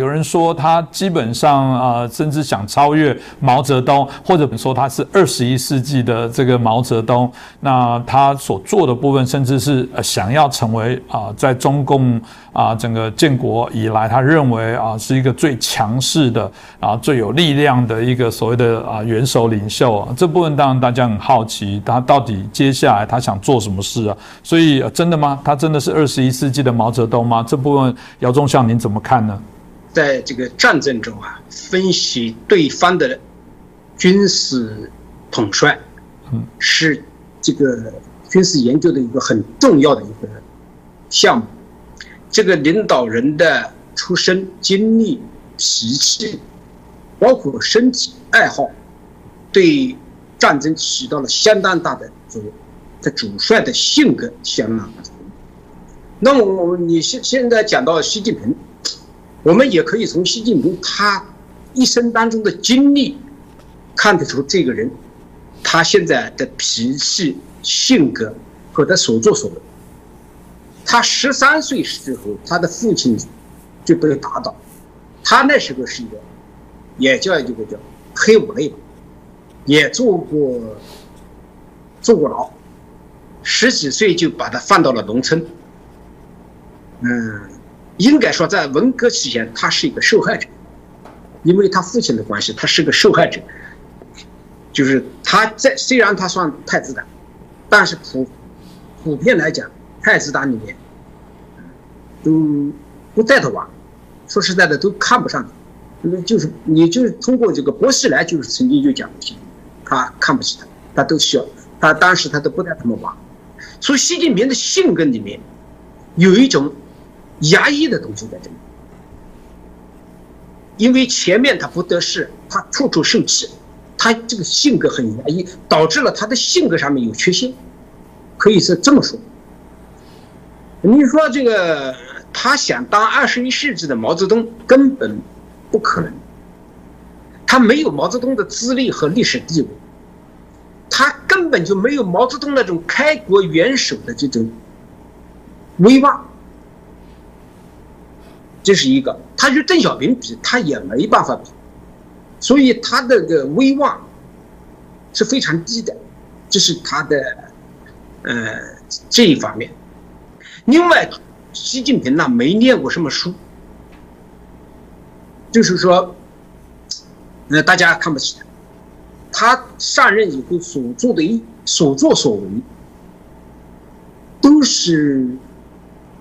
有人说他基本上啊，甚至想超越毛泽东，或者说他是二十一世纪的这个毛泽东。那他所做的部分，甚至是想要成为啊，在中共啊整个建国以来，他认为啊是一个最强势的啊最有力量的一个所谓的啊元首领袖。啊这部分当然大家很好奇，他到底接下来他想做什么事啊？所以真的吗？他真的是二十一世纪的毛泽东吗？这部分姚忠相您怎么看呢？在这个战争中啊，分析对方的军事统帅，嗯，是这个军事研究的一个很重要的一个项目。这个领导人的出身、经历、脾气，包括身体爱好，对战争起到了相当大的作用。这主帅的性格相当大。那么，我你现现在讲到习近平。我们也可以从习近平他一生当中的经历看得出这个人他现在的脾气、性格和他所作所为。他十三岁时候，他的父亲就被打倒，他那时候是一个也叫一个叫黑五类，也做过坐过牢，十几岁就把他放到了农村，嗯。应该说，在文革期间，他是一个受害者，因为他父亲的关系，他是个受害者。就是他在虽然他算太子党，但是普普遍来讲，太子党里面都不带他玩。说实在的，都看不上他。那就是你就是通过这个薄熙来，就是曾经就讲过，他看不起他，他都需要他当时他都不带他们玩。所以，习近平的性格里面有一种。压抑的东西在这里，因为前面他不得势，他处处受气，他这个性格很压抑，导致了他的性格上面有缺陷，可以是这么说。你说这个他想当二十一世纪的毛泽东，根本不可能，他没有毛泽东的资历和历史地位，他根本就没有毛泽东那种开国元首的这种威望。这是一个，他与邓小平比，他也没办法比，所以他的个威望是非常低的，这是他的呃这一方面。另外，习近平呢没念过什么书，就是说，呃大家看不起他。他上任以后所做的一所作所为，都是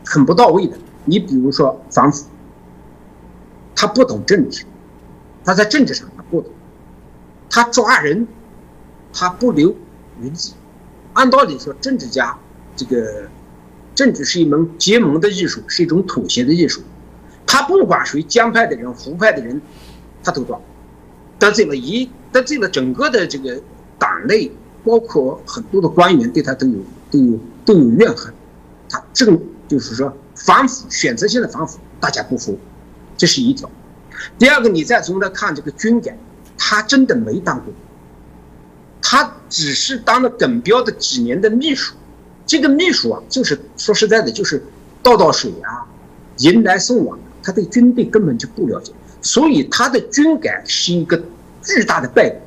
很不到位的。你比如说反腐。他不懂政治，他在政治上他不懂，他抓人，他不留余地。按道理说，政治家这个政治是一门结盟的艺术，是一种妥协的艺术。他不管谁江派的人、胡派的人，他都抓，得罪了一得罪了整个的这个党内，包括很多的官员对他都有都有都有怨恨。他正就是说反腐，选择性的反腐，大家不服。这是一条，第二个，你再从他看这个军改，他真的没当过，他只是当了耿彪的几年的秘书，这个秘书啊，就是说实在的，就是倒倒水啊，迎来送往，他对军队根本就不了解，所以他的军改是一个巨大的败笔。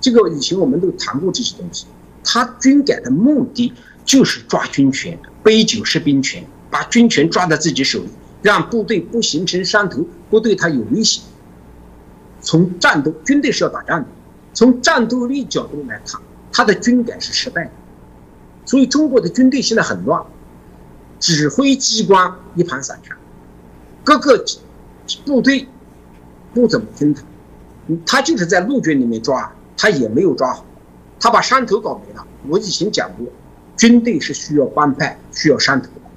这个以前我们都谈过这些东西，他军改的目的就是抓军权，杯酒释兵权，把军权抓在自己手里。让部队不形成山头，不对他有威胁。从战斗，军队是要打仗的。从战斗力角度来看，他的军改是失败的。所以中国的军队现在很乱，指挥机关一盘散沙，各个部队不怎么听他。他就是在陆军里面抓，他也没有抓好，他把山头搞没了。我以前讲过，军队是需要帮派，需要山头的。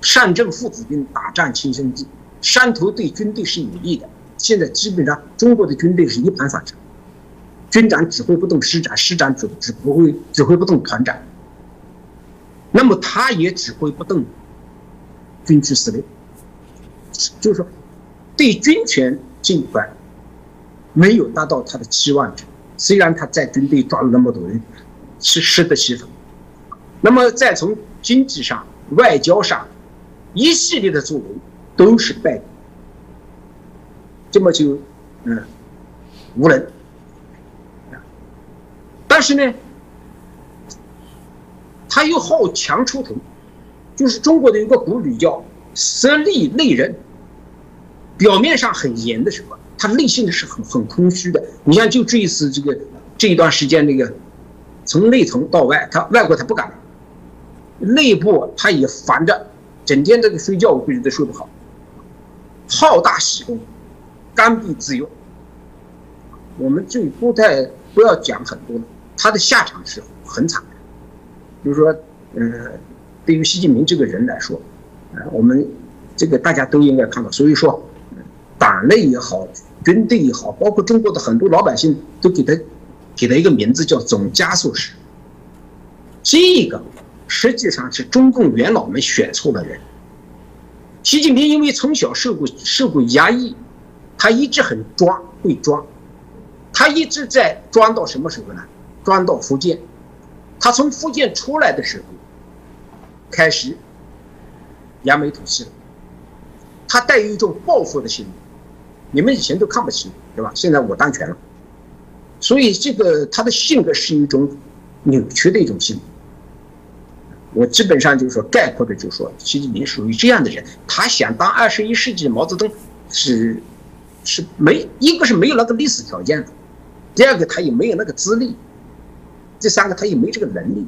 上阵父子兵，打仗亲兄弟。山头对军队是有利的。现在基本上中国的军队是一盘散沙，军长指挥不动师长，师长指指不会指挥不动团长，那么他也指挥不动军区司令。就是说，对军权这一块没有达到他的期望值。虽然他在军队抓了那么多人，是适得其反。那么再从经济上、外交上。一系列的作为都是败笔，这么就嗯无能。但是呢，他又好强出头，就是中国的有个古语叫“色厉内荏”，表面上很严的时候，他内心的是很很空虚的。你像就这一次这个这一段时间，那个从内层到外，他外国他不敢，内部他也烦着，整天这个睡觉我估计都睡不好，好大喜功，刚愎自用。我们就不太不要讲很多。他的下场是很惨的，就是说，呃，对于习近平这个人来说，呃，我们这个大家都应该看到。所以说，党内也好，军队也好，包括中国的很多老百姓都给他给他一个名字叫“总加速师”。这个实际上是中共元老们选错了人。习近平因为从小受过受过压抑，他一直很装，会装，他一直在装到什么时候呢？装到福建，他从福建出来的时候，开始扬眉吐气了。他带有一种报复的心理，你们以前都看不起，对吧？现在我当权了，所以这个他的性格是一种扭曲的一种性格。我基本上就是说概括的，就是说习近平属于这样的人，他想当二十一世纪毛泽东，是是没一个是没有那个历史条件的，第二个他也没有那个资历。第三个他也没这个能力。